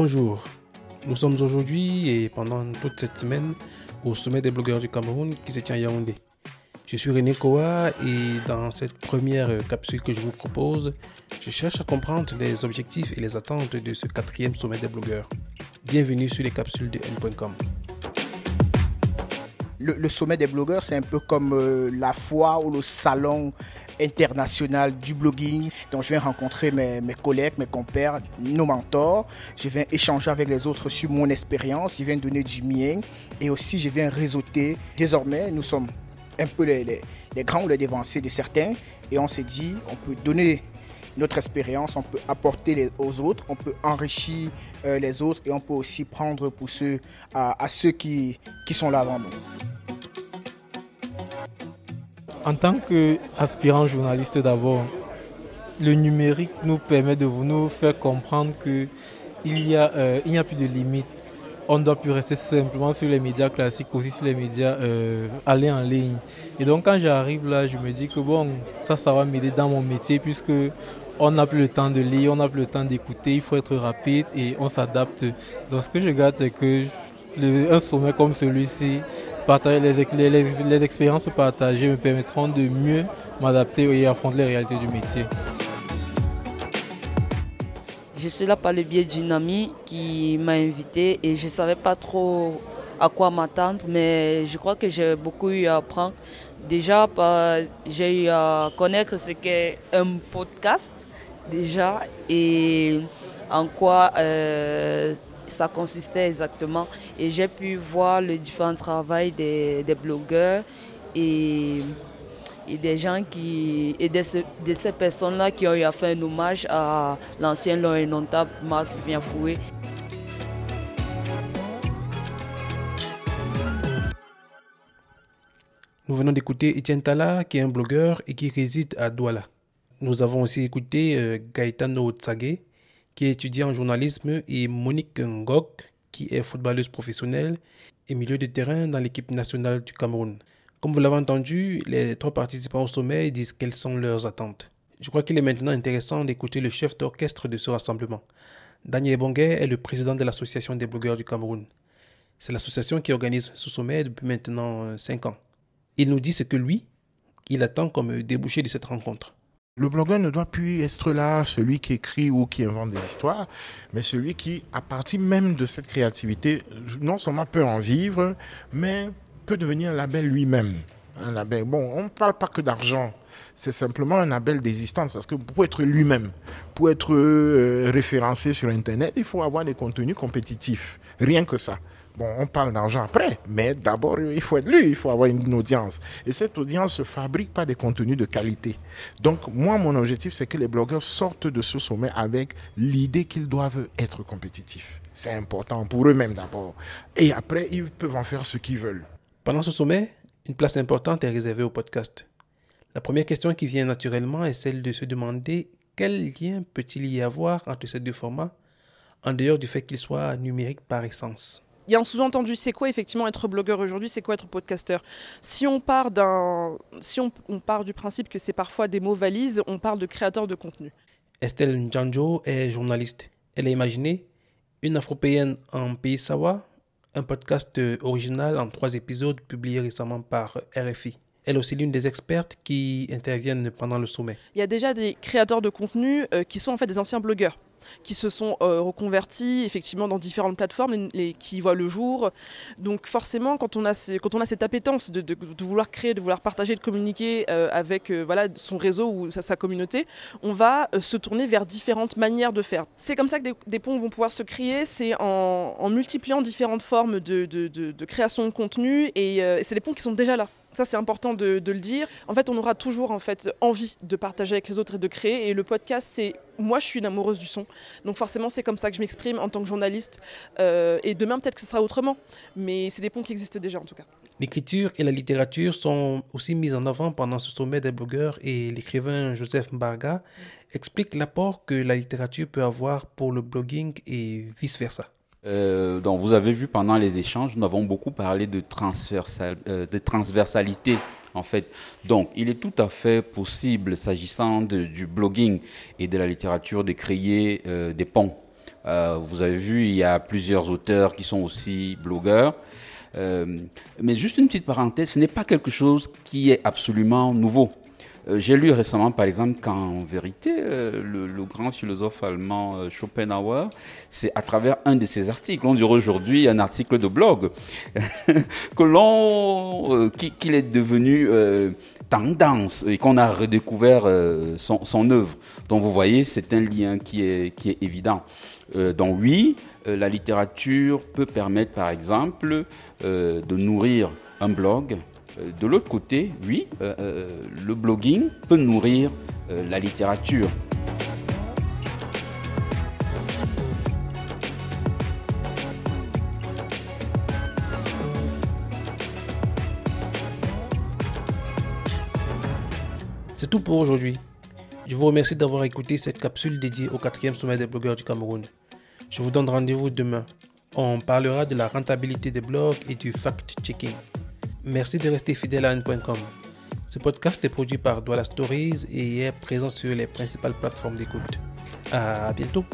Bonjour, nous sommes aujourd'hui et pendant toute cette semaine au sommet des blogueurs du Cameroun qui se tient à Yaoundé. Je suis René Koa et dans cette première capsule que je vous propose, je cherche à comprendre les objectifs et les attentes de ce quatrième sommet des blogueurs. Bienvenue sur les capsules de N.com. Le, sommet des blogueurs, c'est un peu comme euh, la foire ou le salon international du blogging. Donc, je viens rencontrer mes, collègues, mes compères, nos mentors. Je viens échanger avec les autres sur mon expérience. Je viens donner du mien. Et aussi, je viens réseauter. Désormais, nous sommes un peu les, grands ou les dévancés de certains. Et on s'est dit, on peut donner notre expérience, on peut apporter aux autres, on peut enrichir euh, les autres et on peut aussi prendre pour ceux, à ceux qui, qui sont là avant nous. En tant qu'aspirant journaliste d'abord, le numérique nous permet de nous faire comprendre qu'il n'y a, euh, a plus de limite. On ne doit plus rester simplement sur les médias classiques, aussi sur les médias euh, aller en ligne. Et donc quand j'arrive là, je me dis que bon, ça, ça va m'aider dans mon métier puisque on n'a plus le temps de lire, on n'a plus le temps d'écouter, il faut être rapide et on s'adapte. Donc ce que je garde, c'est que un sommet comme celui-ci les, expériences partagées me permettront de mieux m'adapter et affronter les réalités du métier. Je suis là par le biais d'une amie qui m'a invité et je ne savais pas trop à quoi m'attendre, mais je crois que j'ai beaucoup eu à apprendre. Déjà, j'ai eu à connaître ce qu'est un podcast, déjà, et en quoi euh, ça consistait exactement. Et j'ai pu voir le différent travail des, blogueurs et, des gens qui. et de, ces personnes-là qui ont eu à faire un hommage à l'ancien notable Marc Vivien Foué. Nous venons d'écouter Etienne Tala, qui est un blogueur et qui réside à Douala. Nous avons aussi écouté euh, Gaetano Tsage, qui est en journalisme, et Monique Ngok, qui est footballeuse professionnelle et milieu de terrain dans l'équipe nationale du Cameroun. Comme vous l'avez entendu, les trois participants au sommet disent quelles sont leurs attentes. Je crois qu'il est maintenant intéressant d'écouter le chef d'orchestre de ce rassemblement. Daniel Bonguet est le président de l'Association des blogueurs du Cameroun. C'est l'association qui organise ce sommet depuis maintenant 5 ans. Il nous dit ce que lui, il attend comme débouché de cette rencontre. Le blogueur ne doit plus être là, celui qui écrit ou qui invente des histoires, mais celui qui, à partir même de cette créativité, non seulement peut en vivre, mais peut devenir un label lui-même. Un label. Bon, on ne parle pas que d'argent. C'est simplement un label d'existence parce que pour être lui-même, pour être euh, référencé sur Internet, il faut avoir des contenus compétitifs. Rien que ça. Bon, on parle d'argent après, mais d'abord, il faut être lu, il faut avoir une audience. Et cette audience se fabrique par des contenus de qualité. Donc, moi, mon objectif, c'est que les blogueurs sortent de ce sommet avec l'idée qu'ils doivent être compétitifs. C'est important pour eux-mêmes d'abord. Et après, ils peuvent en faire ce qu'ils veulent. Pendant ce sommet, une place importante est réservée au podcast. La première question qui vient naturellement est celle de se demander quel lien peut-il y avoir entre ces deux formats, en dehors du fait qu'ils soient numériques par essence y a un sous-entendu, c'est quoi effectivement être blogueur aujourd'hui, c'est quoi être podcasteur? Si on part d'un, si on, part du principe que c'est parfois des mots valises, on parle de créateur de contenu. Estelle Njanjo est journaliste. Elle a imaginé une Afropéenne en Pays Sawa, un podcast original en trois épisodes publié récemment par RFI. Elle est aussi l'une des expertes qui interviennent pendant le sommet. Il y a déjà des créateurs de contenu euh, qui sont en fait des anciens blogueurs qui se sont euh, reconvertis effectivement dans différentes plateformes et, qui voient le jour. Donc forcément, quand on a, cette appétence de, vouloir créer, de vouloir partager, de communiquer euh, avec euh, voilà, son réseau ou sa, communauté, on va se tourner vers différentes manières de faire. C'est comme ça que des, ponts vont pouvoir se créer, c'est en, multipliant différentes formes de, création de contenu et c'est des ponts qui sont déjà là. Ça, c'est important de, le dire. En fait, on aura toujours en fait envie de partager avec les autres et de créer. Et le podcast, c'est moi, je suis une amoureuse du son. Donc forcément, c'est comme ça que je m'exprime en tant que journaliste. Euh, et demain, peut-être que ce sera autrement. Mais c'est des ponts qui existent déjà, en tout cas. L'écriture et la littérature sont aussi mises en avant pendant ce sommet des blogueurs et l'écrivain Joseph Mbarga explique l'apport que la littérature peut avoir pour le blogging et vice-versa. Euh, donc vous avez vu pendant les échanges, nous avons beaucoup parlé de, euh, transversalité en fait. Donc il est tout à fait possible, s'agissant du blogging et de la littérature, de créer euh, des ponts Euh, vous avez vu, il y a plusieurs auteurs qui sont aussi blogueurs. Mais juste une petite parenthèse, ce n'est pas quelque chose qui est absolument nouveau. Euh, j'ai lu récemment, par exemple, qu'en vérité, euh, le, grand philosophe allemand euh, Schopenhauer, c'est à travers un de ses articles, on dirait aujourd'hui un article de blog, que l'on, qu'il est devenu tendance et qu'on a redécouvert son, œuvre. Donc vous voyez, c'est un lien qui est, qui est évident. donc oui, la littérature peut permettre, par exemple, de nourrir un blog, de l'autre côté, oui, euh, euh, le blogging peut nourrir la littérature. C'est tout pour aujourd'hui. Je vous remercie d'avoir écouté cette capsule dédiée au quatrième sommet des blogueurs du Cameroun. Je vous donne rendez-vous demain. On parlera de la rentabilité des blogs et du fact-checking. Merci de rester fidèle à N.com. Ce podcast est produit par Douala Stories et est présent sur les principales plateformes d'écoute. À bientôt!